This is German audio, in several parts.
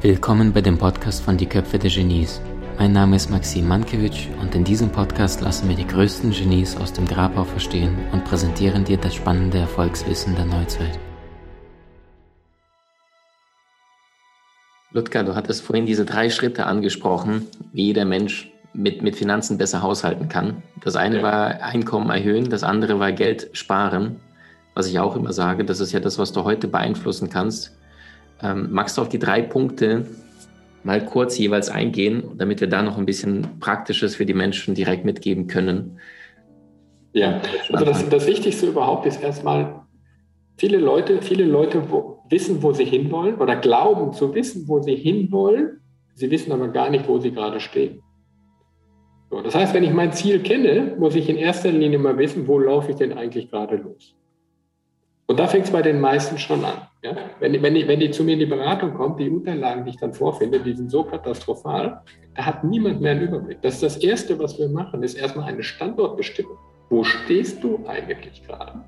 Willkommen bei dem Podcast von Die Köpfe der Genies. Mein Name ist Maxim Mankewitsch und in diesem Podcast lassen wir die größten Genies aus dem Grabau verstehen und präsentieren dir das spannende Erfolgswissen der Neuzeit. Ludger, du hattest vorhin diese drei Schritte angesprochen, wie der Mensch mit, mit Finanzen besser haushalten kann. Das eine ja. war Einkommen erhöhen, das andere war Geld sparen, was ich auch immer sage. Das ist ja das, was du heute beeinflussen kannst. Ähm, magst du auf die drei Punkte mal kurz jeweils eingehen, damit wir da noch ein bisschen Praktisches für die Menschen direkt mitgeben können? Ja, also das, das Wichtigste überhaupt ist erstmal, viele Leute, viele Leute wo, wissen, wo sie hinwollen oder glauben zu wissen, wo sie hinwollen. Sie wissen aber gar nicht, wo sie gerade stehen. So, das heißt, wenn ich mein Ziel kenne, muss ich in erster Linie mal wissen, wo laufe ich denn eigentlich gerade los. Und da fängt es bei den meisten schon an. Ja? Wenn, wenn, die, wenn die zu mir in die Beratung kommt, die Unterlagen, die ich dann vorfinde, die sind so katastrophal, da hat niemand mehr einen Überblick. Das ist das Erste, was wir machen, ist erstmal eine Standortbestimmung. Wo stehst du eigentlich gerade?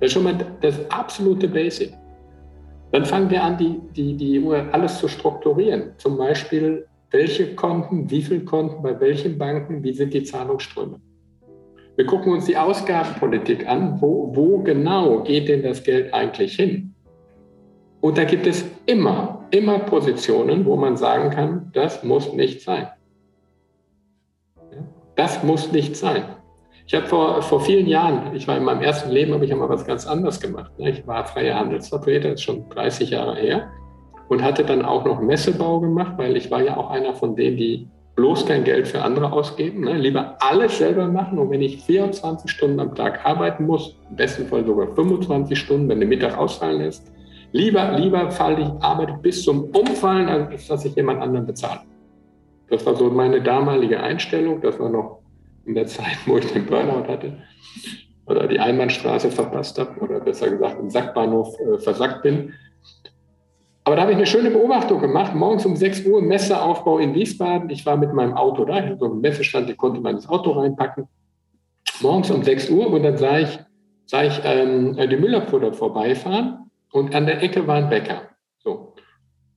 Das ist schon mal das absolute Basic. Dann fangen wir an, die, die, die alles zu strukturieren. Zum Beispiel, welche Konten, wie viele Konten, bei welchen Banken, wie sind die Zahlungsströme. Wir gucken uns die Ausgabenpolitik an. Wo, wo genau geht denn das Geld eigentlich hin? Und da gibt es immer, immer Positionen, wo man sagen kann, das muss nicht sein. Das muss nicht sein. Ich habe vor, vor vielen Jahren, ich war in meinem ersten Leben, habe ich ja mal was ganz anderes gemacht. Ich war freier Handelsvertreter, das ist schon 30 Jahre her, und hatte dann auch noch Messebau gemacht, weil ich war ja auch einer von denen, die bloß kein Geld für andere ausgeben, ne? lieber alles selber machen. Und wenn ich 24 Stunden am Tag arbeiten muss, im besten Fall sogar 25 Stunden, wenn der Mittag ausfallen lässt, lieber, lieber falle ich, arbeite bis zum Umfallen, als dass ich jemand anderen bezahle. Das war so meine damalige Einstellung. Das war noch in der Zeit, wo ich den Burnout hatte oder die Einbahnstraße verpasst habe oder besser gesagt im Sackbahnhof äh, versackt bin. Aber da habe ich eine schöne Beobachtung gemacht. Morgens um 6 Uhr Messeaufbau in Wiesbaden. Ich war mit meinem Auto da. Ich hatte so einen Messestand, ich konnte mein Auto reinpacken. Morgens um 6 Uhr und dann sah ich, sah ich ähm, die dort vorbeifahren und an der Ecke war ein Bäcker. So.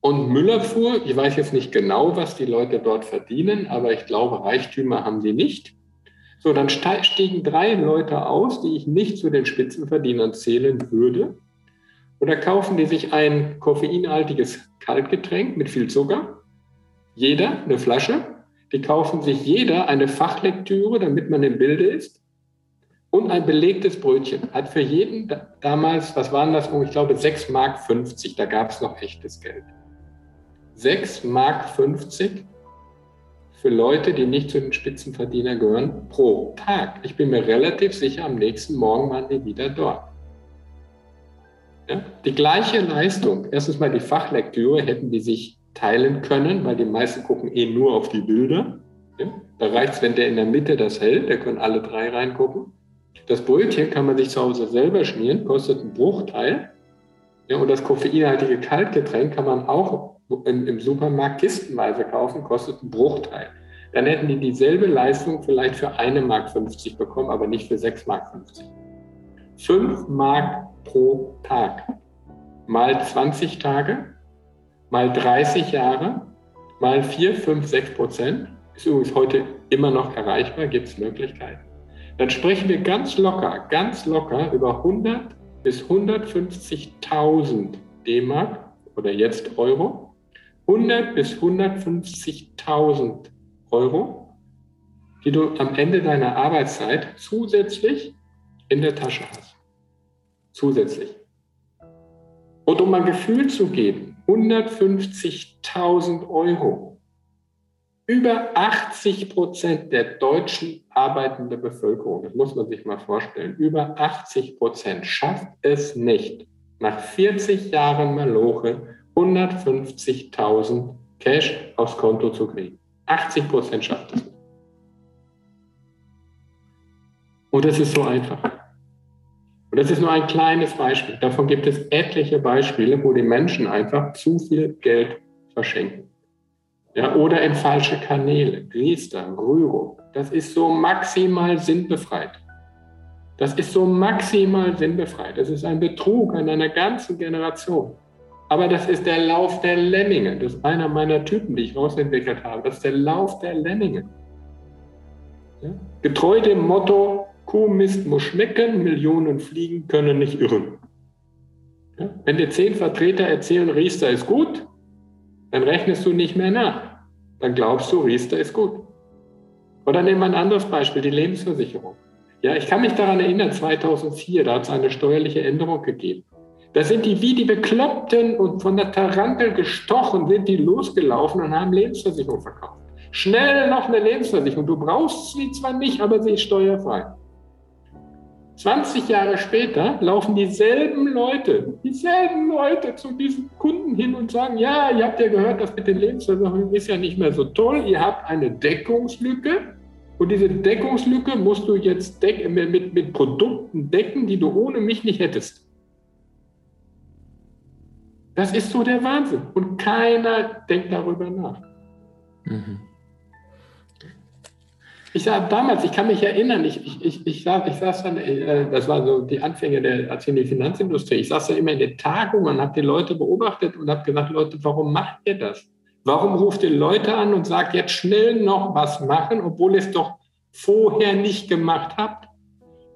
Und Müller fuhr, ich weiß jetzt nicht genau, was die Leute dort verdienen, aber ich glaube, Reichtümer haben sie nicht. So, dann stiegen drei Leute aus, die ich nicht zu den Spitzenverdienern zählen würde. Oder kaufen die sich ein koffeinhaltiges Kaltgetränk mit viel Zucker? Jeder eine Flasche. Die kaufen sich jeder eine Fachlektüre, damit man im Bilde ist. Und ein belegtes Brötchen. Hat für jeden damals, was waren das? Ich glaube 6,50 Mark. Da gab es noch echtes Geld. 6,50 Mark für Leute, die nicht zu den Spitzenverdienern gehören, pro Tag. Ich bin mir relativ sicher, am nächsten Morgen waren die wieder dort. Ja? Die gleiche Leistung, erstens mal die Fachlektüre, hätten die sich teilen können, weil die meisten gucken eh nur auf die Bilder. Ja? Da reicht es, wenn der in der Mitte das hält, da können alle drei reingucken. Das Brötchen kann man sich zu Hause selber schmieren, kostet einen Bruchteil. Ja, und das koffeinhaltige Kaltgetränk kann man auch im, im Supermarkt kistenweise kaufen, kostet einen Bruchteil. Dann hätten die dieselbe Leistung vielleicht für 1,50 Mark bekommen, aber nicht für 6,50 Mark. 5 Mark pro Tag. Mal 20 Tage, mal 30 Jahre, mal 4, 5, 6 Prozent. Ist übrigens heute immer noch erreichbar, gibt es Möglichkeiten. Dann sprechen wir ganz locker, ganz locker über 100 bis 150.000 D-Mark oder jetzt Euro. 100 bis 150.000 Euro, die du am Ende deiner Arbeitszeit zusätzlich in der Tasche hast zusätzlich. Und um ein Gefühl zu geben, 150.000 Euro. Über 80 Prozent der deutschen arbeitenden Bevölkerung, das muss man sich mal vorstellen, über 80 Prozent schafft es nicht, nach 40 Jahren Maloche 150.000 Cash aufs Konto zu kriegen. 80 Prozent schafft es nicht. Und es ist so einfach. Und das ist nur ein kleines Beispiel. Davon gibt es etliche Beispiele, wo die Menschen einfach zu viel Geld verschenken. Ja, oder in falsche Kanäle, Riester, Rührung. Das ist so maximal sinnbefreit. Das ist so maximal sinnbefreit. Das ist ein Betrug an einer ganzen Generation. Aber das ist der Lauf der Lemminge. Das ist einer meiner Typen, die ich rausentwickelt habe. Das ist der Lauf der Lemminge. Ja? Getreu dem Motto, Kuhmist muss schmecken, Millionen Fliegen können nicht irren. Ja? Wenn dir zehn Vertreter erzählen, Riester ist gut, dann rechnest du nicht mehr nach. Dann glaubst du, Riester ist gut. Oder nehmen wir ein anderes Beispiel, die Lebensversicherung. Ja, ich kann mich daran erinnern, 2004, da hat es eine steuerliche Änderung gegeben. Da sind die wie die Bekloppten und von der Tarantel gestochen, sind die losgelaufen und haben Lebensversicherung verkauft. Schnell noch eine Lebensversicherung. Du brauchst sie zwar nicht, aber sie ist steuerfrei. 20 Jahre später laufen dieselben Leute, dieselben Leute zu diesen Kunden hin und sagen, ja, ihr habt ja gehört, das mit den Lebensversicherungen ist ja nicht mehr so toll, ihr habt eine Deckungslücke und diese Deckungslücke musst du jetzt mit, mit Produkten decken, die du ohne mich nicht hättest. Das ist so der Wahnsinn. Und keiner denkt darüber nach. Mhm. Ich sah damals, ich kann mich erinnern, ich, ich, ich, ich, saß, ich saß dann, äh, das war so die Anfänge der erzählenden Finanzindustrie, ich saß da immer in den Tagungen und habe die Leute beobachtet und habe gesagt, Leute, warum macht ihr das? Warum ruft ihr Leute an und sagt, jetzt schnell noch was machen, obwohl ihr es doch vorher nicht gemacht habt?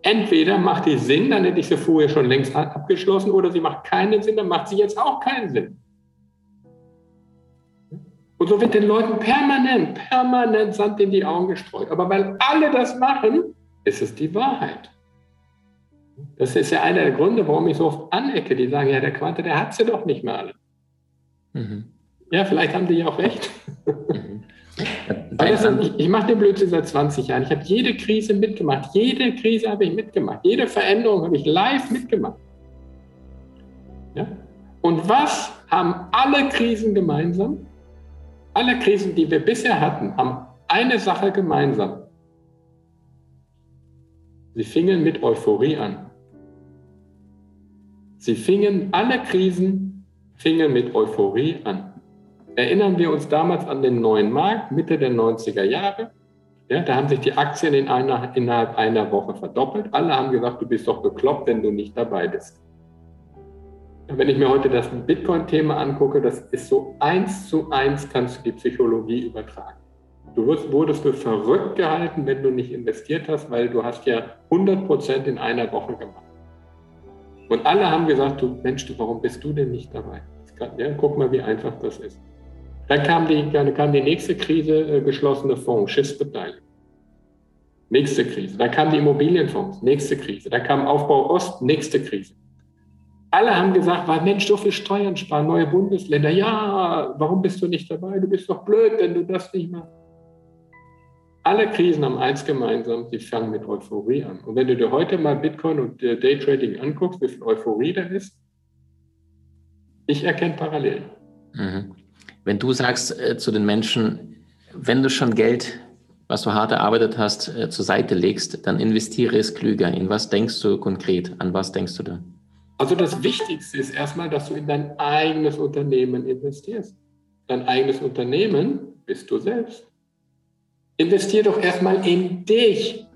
Entweder macht die Sinn, dann hätte ich sie vorher schon längst abgeschlossen, oder sie macht keinen Sinn, dann macht sie jetzt auch keinen Sinn. Und so wird den Leuten permanent, permanent Sand in die Augen gestreut. Aber weil alle das machen, ist es die Wahrheit. Das ist ja einer der Gründe, warum ich so oft anecke. Die sagen, ja, der Quante, der hat sie doch nicht mehr alle. Mhm. Ja, vielleicht haben die ja auch recht. Mhm. Sind, ich, ich mache den Blödsinn seit 20 Jahren. Ich habe jede Krise mitgemacht. Jede Krise habe ich mitgemacht. Jede Veränderung habe ich live mitgemacht. Ja? Und was haben alle Krisen gemeinsam? Alle Krisen, die wir bisher hatten, haben eine Sache gemeinsam. Sie fingen mit Euphorie an. Sie fingen, alle Krisen fingen mit Euphorie an. Erinnern wir uns damals an den neuen Markt, Mitte der 90er Jahre. Ja, da haben sich die Aktien in einer, innerhalb einer Woche verdoppelt. Alle haben gesagt, du bist doch bekloppt, wenn du nicht dabei bist. Wenn ich mir heute das Bitcoin-Thema angucke, das ist so eins zu eins, kannst du die Psychologie übertragen. Du wirst, wurdest für verrückt gehalten, wenn du nicht investiert hast, weil du hast ja 100 Prozent in einer Woche gemacht. Und alle haben gesagt, du Mensch, du, warum bist du denn nicht dabei? Kann, ja, guck mal, wie einfach das ist. Dann kam die, dann kam die nächste Krise, äh, geschlossene Fonds, Schiffsbeteiligung. Nächste Krise. Dann kamen die Immobilienfonds, nächste Krise. Dann kam Aufbau Ost, nächste Krise. Alle haben gesagt, weil Mensch, so viel Steuern sparen, neue Bundesländer. Ja, warum bist du nicht dabei? Du bist doch blöd, wenn du das nicht machst. Alle Krisen haben eins gemeinsam, sie fangen mit Euphorie an. Und wenn du dir heute mal Bitcoin und äh, Daytrading anguckst, wie viel Euphorie da ist, ich erkenne Parallelen. Mhm. Wenn du sagst äh, zu den Menschen, wenn du schon Geld, was du hart erarbeitet hast, äh, zur Seite legst, dann investiere es klüger. In was denkst du konkret? An was denkst du da? Also das Wichtigste ist erstmal, dass du in dein eigenes Unternehmen investierst. Dein eigenes Unternehmen bist du selbst. Investier doch erstmal in dich.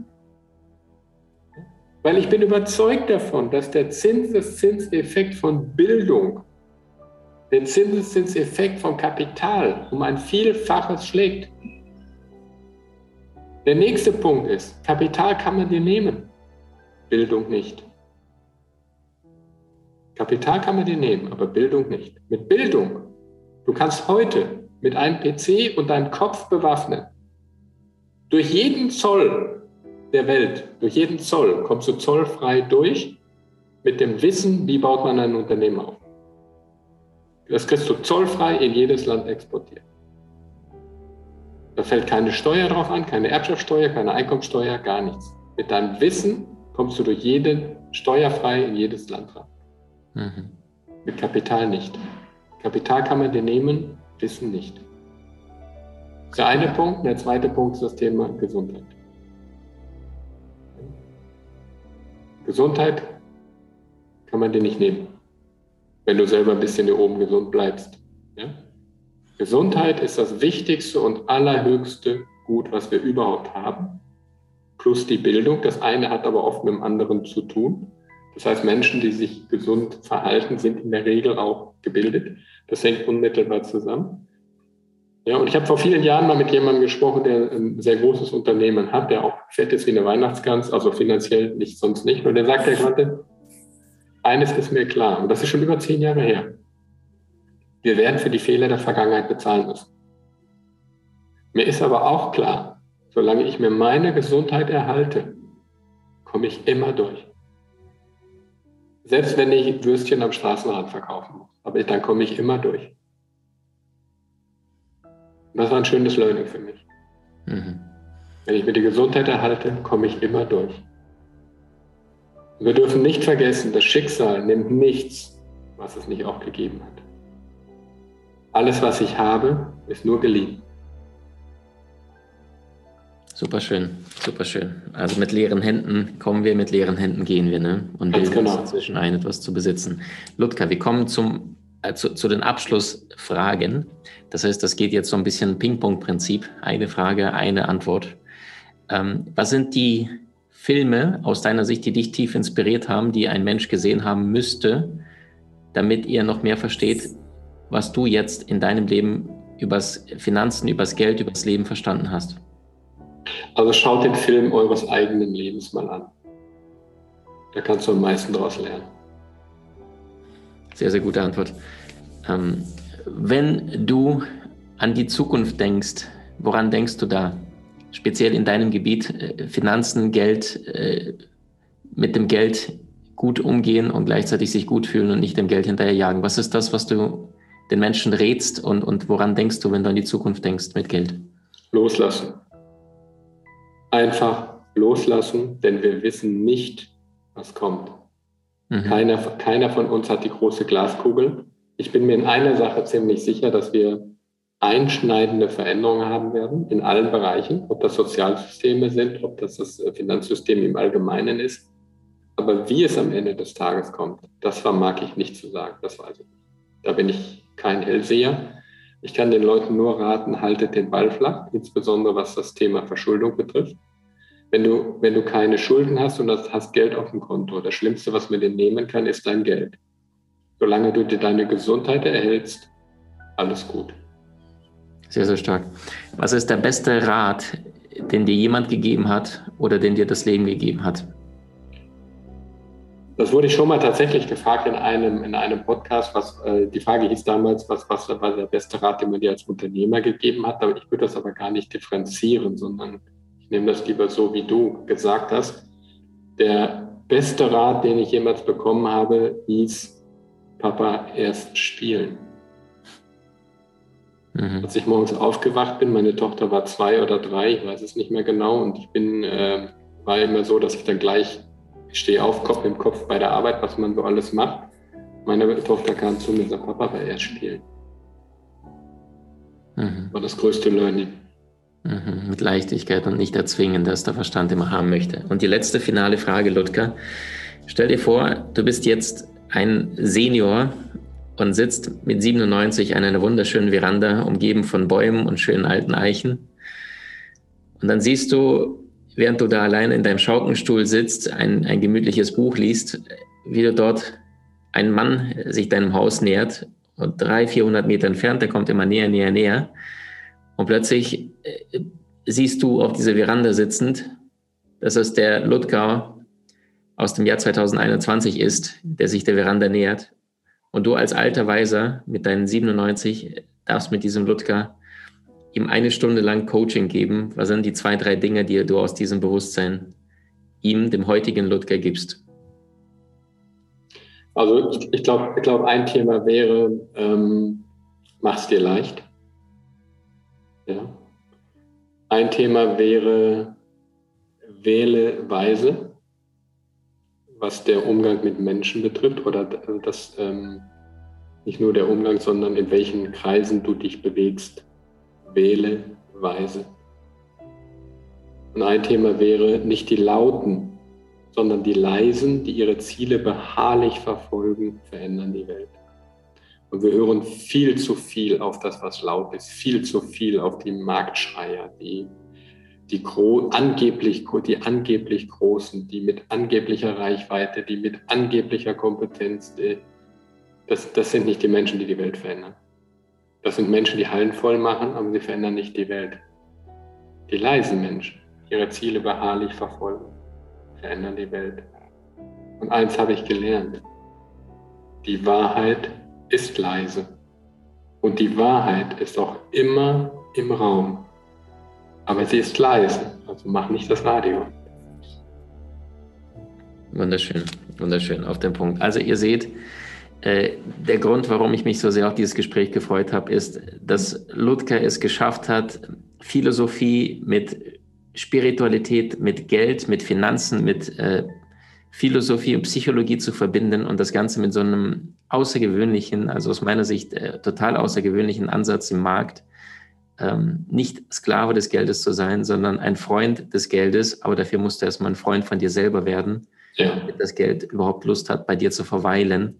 Weil ich bin überzeugt davon, dass der Zinseszinseffekt von Bildung den Zinseszinseffekt von Kapital um ein Vielfaches schlägt. Der nächste Punkt ist, Kapital kann man dir nehmen, Bildung nicht. Kapital kann man dir nehmen, aber Bildung nicht. Mit Bildung, du kannst heute mit einem PC und deinem Kopf bewaffnen, durch jeden Zoll der Welt, durch jeden Zoll kommst du zollfrei durch mit dem Wissen, wie baut man ein Unternehmen auf. Das kriegst du zollfrei in jedes Land exportiert. Da fällt keine Steuer drauf an, keine Erbschaftssteuer, keine Einkommensteuer, gar nichts. Mit deinem Wissen kommst du durch jeden steuerfrei in jedes Land rein. Mhm. Mit Kapital nicht. Kapital kann man dir nehmen, Wissen nicht. Der eine Punkt. Der zweite Punkt ist das Thema Gesundheit. Gesundheit kann man dir nicht nehmen wenn du selber ein bisschen hier oben gesund bleibst. Ja? Gesundheit ist das wichtigste und allerhöchste Gut, was wir überhaupt haben. plus die Bildung. Das eine hat aber oft mit dem anderen zu tun. Das heißt, Menschen, die sich gesund verhalten, sind in der Regel auch gebildet. Das hängt unmittelbar zusammen. Ja, und ich habe vor vielen Jahren mal mit jemandem gesprochen, der ein sehr großes Unternehmen hat, der auch fett ist wie eine Weihnachtsgans, also finanziell nicht, sonst nicht. Und der sagt, er konnte, eines ist mir klar, und das ist schon über zehn Jahre her. Wir werden für die Fehler der Vergangenheit bezahlen müssen. Mir ist aber auch klar, solange ich mir meine Gesundheit erhalte, komme ich immer durch. Selbst wenn ich Würstchen am Straßenrand verkaufen muss, aber dann komme ich immer durch. Das war ein schönes Learning für mich. Mhm. Wenn ich mir die Gesundheit erhalte, komme ich immer durch. wir dürfen nicht vergessen, das Schicksal nimmt nichts, was es nicht auch gegeben hat. Alles, was ich habe, ist nur geliehen. Super schön, super schön. Also mit leeren Händen kommen wir, mit leeren Händen gehen wir, ne? Und bilden genau. uns inzwischen ein, etwas zu besitzen. Ludger, wir kommen zum äh, zu, zu, den Abschlussfragen. Das heißt, das geht jetzt so ein bisschen Ping-Pong-Prinzip. Eine Frage, eine Antwort. Ähm, was sind die Filme aus deiner Sicht, die dich tief inspiriert haben, die ein Mensch gesehen haben müsste, damit ihr noch mehr versteht, was du jetzt in deinem Leben übers Finanzen, übers Geld, übers Leben verstanden hast? Also schaut den Film eures eigenen Lebens mal an. Da kannst du am meisten daraus lernen. Sehr, sehr gute Antwort. Ähm, wenn du an die Zukunft denkst, woran denkst du da? Speziell in deinem Gebiet äh, Finanzen, Geld, äh, mit dem Geld gut umgehen und gleichzeitig sich gut fühlen und nicht dem Geld hinterherjagen. Was ist das, was du den Menschen rätst und, und woran denkst du, wenn du an die Zukunft denkst mit Geld? Loslassen. Einfach loslassen, denn wir wissen nicht, was kommt. Mhm. Keiner, keiner von uns hat die große Glaskugel. Ich bin mir in einer Sache ziemlich sicher, dass wir einschneidende Veränderungen haben werden in allen Bereichen, ob das Sozialsysteme sind, ob das das äh, Finanzsystem im Allgemeinen ist. Aber wie es am Ende des Tages kommt, das vermag ich nicht zu sagen, das weiß ich nicht. Da bin ich kein Hellseher. Ich kann den Leuten nur raten, haltet den Ball flach, insbesondere was das Thema Verschuldung betrifft. Wenn du, wenn du keine Schulden hast und hast Geld auf dem Konto, das Schlimmste, was man dir nehmen kann, ist dein Geld. Solange du dir deine Gesundheit erhältst, alles gut. Sehr, sehr stark. Was ist der beste Rat, den dir jemand gegeben hat oder den dir das Leben gegeben hat? Das wurde ich schon mal tatsächlich gefragt in einem, in einem Podcast, was äh, die Frage hieß damals, was, was war der beste Rat, den man dir als Unternehmer gegeben hat. Aber ich würde das aber gar nicht differenzieren, sondern ich nehme das lieber so, wie du gesagt hast. Der beste Rat, den ich jemals bekommen habe, hieß, Papa, erst spielen. Mhm. Als ich morgens aufgewacht bin, meine Tochter war zwei oder drei, ich weiß es nicht mehr genau, und ich bin, äh, war immer so, dass ich dann gleich, ich stehe auf, Kopf im Kopf bei der Arbeit, was man so alles macht. Meine Tochter kam zu mir und sagte, Papa, erst spielen. Mhm. War das größte Learning. Mhm, mit Leichtigkeit und nicht erzwingen, dass der Verstand immer haben möchte. Und die letzte finale Frage, Ludger. Stell dir vor, du bist jetzt ein Senior und sitzt mit 97 an einer wunderschönen Veranda, umgeben von Bäumen und schönen alten Eichen. Und dann siehst du, während du da alleine in deinem Schaukenstuhl sitzt, ein, ein gemütliches Buch liest, wie du dort ein Mann sich deinem Haus nähert und 300, 400 Meter entfernt, der kommt immer näher, näher, näher. Und plötzlich äh, siehst du auf dieser Veranda sitzend, dass es der Ludger aus dem Jahr 2021 ist, der sich der Veranda nähert. Und du als alter Weiser mit deinen 97 darfst mit diesem Ludger ihm eine Stunde lang Coaching geben. Was sind die zwei, drei Dinge, die du aus diesem Bewusstsein ihm, dem heutigen Ludger, gibst? Also ich, ich glaube, ich glaub, ein Thema wäre, ähm, mach's dir leicht. Ja. Ein Thema wäre, wähle weise, was der Umgang mit Menschen betrifft oder das ähm, nicht nur der Umgang, sondern in welchen Kreisen du dich bewegst. Wähle weise. Und ein Thema wäre nicht die Lauten, sondern die Leisen, die ihre Ziele beharrlich verfolgen, verändern die Welt. Und wir hören viel zu viel auf das, was laut ist, viel zu viel auf die Marktschreier, die die angeblich, die angeblich Großen, die mit angeblicher Reichweite, die mit angeblicher Kompetenz, das, das sind nicht die Menschen, die die Welt verändern. Das sind Menschen, die Hallen voll machen, aber sie verändern nicht die Welt. Die leisen Menschen, die ihre Ziele beharrlich verfolgen, verändern die Welt. Und eins habe ich gelernt. Die Wahrheit ist leise. Und die Wahrheit ist auch immer im Raum. Aber sie ist leise, also mach nicht das Radio. Wunderschön, wunderschön, auf den Punkt. Also ihr seht, der Grund, warum ich mich so sehr auf dieses Gespräch gefreut habe, ist, dass Ludger es geschafft hat, Philosophie mit Spiritualität, mit Geld, mit Finanzen, mit äh, Philosophie und Psychologie zu verbinden und das Ganze mit so einem außergewöhnlichen, also aus meiner Sicht äh, total außergewöhnlichen Ansatz im Markt ähm, nicht Sklave des Geldes zu sein, sondern ein Freund des Geldes, aber dafür musst du erstmal ein Freund von dir selber werden, ja. damit das Geld überhaupt Lust hat, bei dir zu verweilen.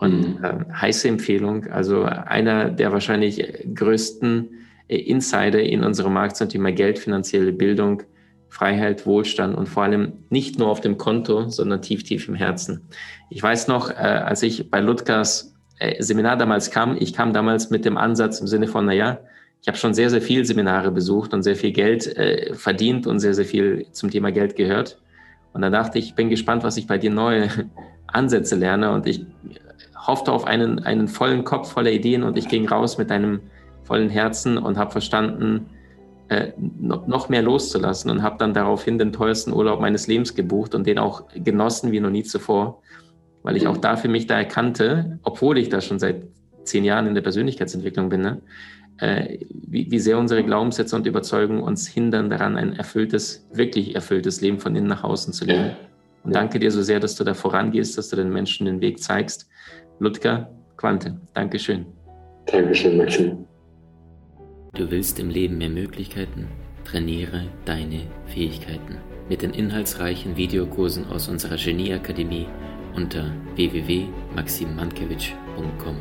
Und äh, heiße Empfehlung, also einer der wahrscheinlich größten äh, Insider in unserem Markt zum Thema Geld, finanzielle Bildung, Freiheit, Wohlstand und vor allem nicht nur auf dem Konto, sondern tief, tief im Herzen. Ich weiß noch, äh, als ich bei Ludgers äh, Seminar damals kam, ich kam damals mit dem Ansatz im Sinne von, naja, ich habe schon sehr, sehr viele Seminare besucht und sehr viel Geld äh, verdient und sehr, sehr viel zum Thema Geld gehört. Und dann dachte ich, ich bin gespannt, was ich bei dir neue Ansätze lerne. Und ich hoffte auf einen, einen vollen Kopf voller Ideen und ich ging raus mit einem vollen Herzen und habe verstanden, äh, noch mehr loszulassen und habe dann daraufhin den teuersten Urlaub meines Lebens gebucht und den auch genossen wie noch nie zuvor, weil ich auch da für mich da erkannte, obwohl ich da schon seit zehn Jahren in der Persönlichkeitsentwicklung bin, ne, äh, wie, wie sehr unsere Glaubenssätze und Überzeugungen uns hindern daran, ein erfülltes, wirklich erfülltes Leben von innen nach außen zu leben. Und danke dir so sehr, dass du da vorangehst, dass du den Menschen den Weg zeigst. Ludger Quante, Dankeschön. Dankeschön, Maxim. Du willst im Leben mehr Möglichkeiten? Trainiere deine Fähigkeiten mit den inhaltsreichen Videokursen aus unserer Genieakademie unter www.maximmankiewicz.com.